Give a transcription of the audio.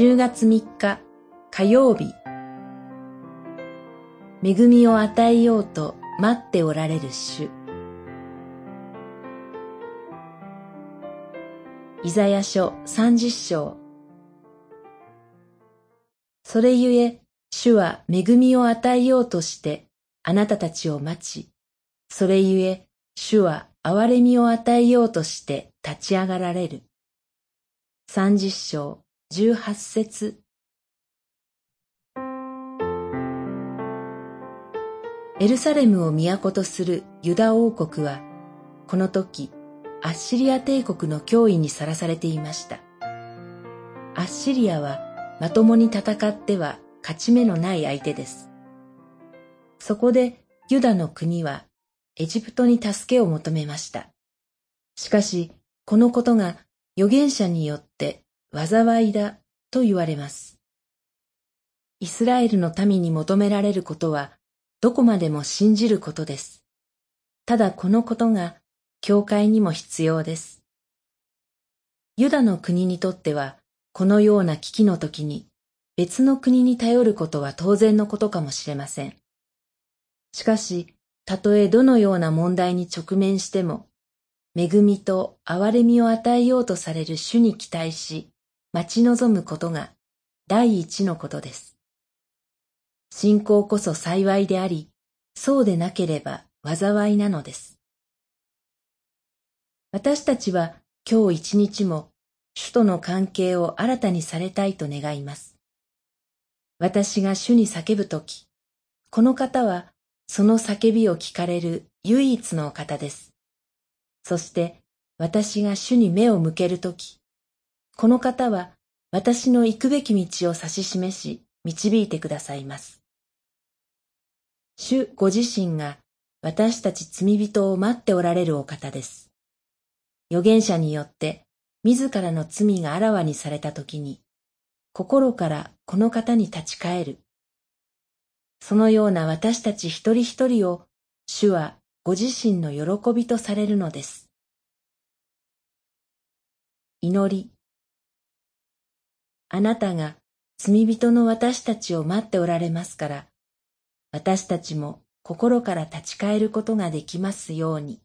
10月3日火曜日。恵みを与えようと待っておられる主。イザヤ書30章。それゆえ主は恵みを与えようとしてあなたたちを待ちそれゆえ主は憐れみを与えようとして立ち上がられる。三十章。十八節エルサレムを都とするユダ王国は、この時、アッシリア帝国の脅威にさらされていました。アッシリアはまともに戦っては勝ち目のない相手です。そこでユダの国はエジプトに助けを求めました。しかし、このことが預言者によって災いだと言われます。イスラエルの民に求められることはどこまでも信じることです。ただこのことが教会にも必要です。ユダの国にとってはこのような危機の時に別の国に頼ることは当然のことかもしれません。しかし、たとえどのような問題に直面しても、恵みと憐れみを与えようとされる主に期待し、待ち望むことが第一のことです。信仰こそ幸いであり、そうでなければ災いなのです。私たちは今日一日も主との関係を新たにされたいと願います。私が主に叫ぶとき、この方はその叫びを聞かれる唯一の方です。そして私が主に目を向けるとき、この方は私の行くべき道を指し示し、導いてくださいます。主ご自身が私たち罪人を待っておられるお方です。預言者によって自らの罪があらわにされたときに、心からこの方に立ち返る。そのような私たち一人一人を主はご自身の喜びとされるのです。祈り。あなたが罪人の私たちを待っておられますから、私たちも心から立ち返ることができますように。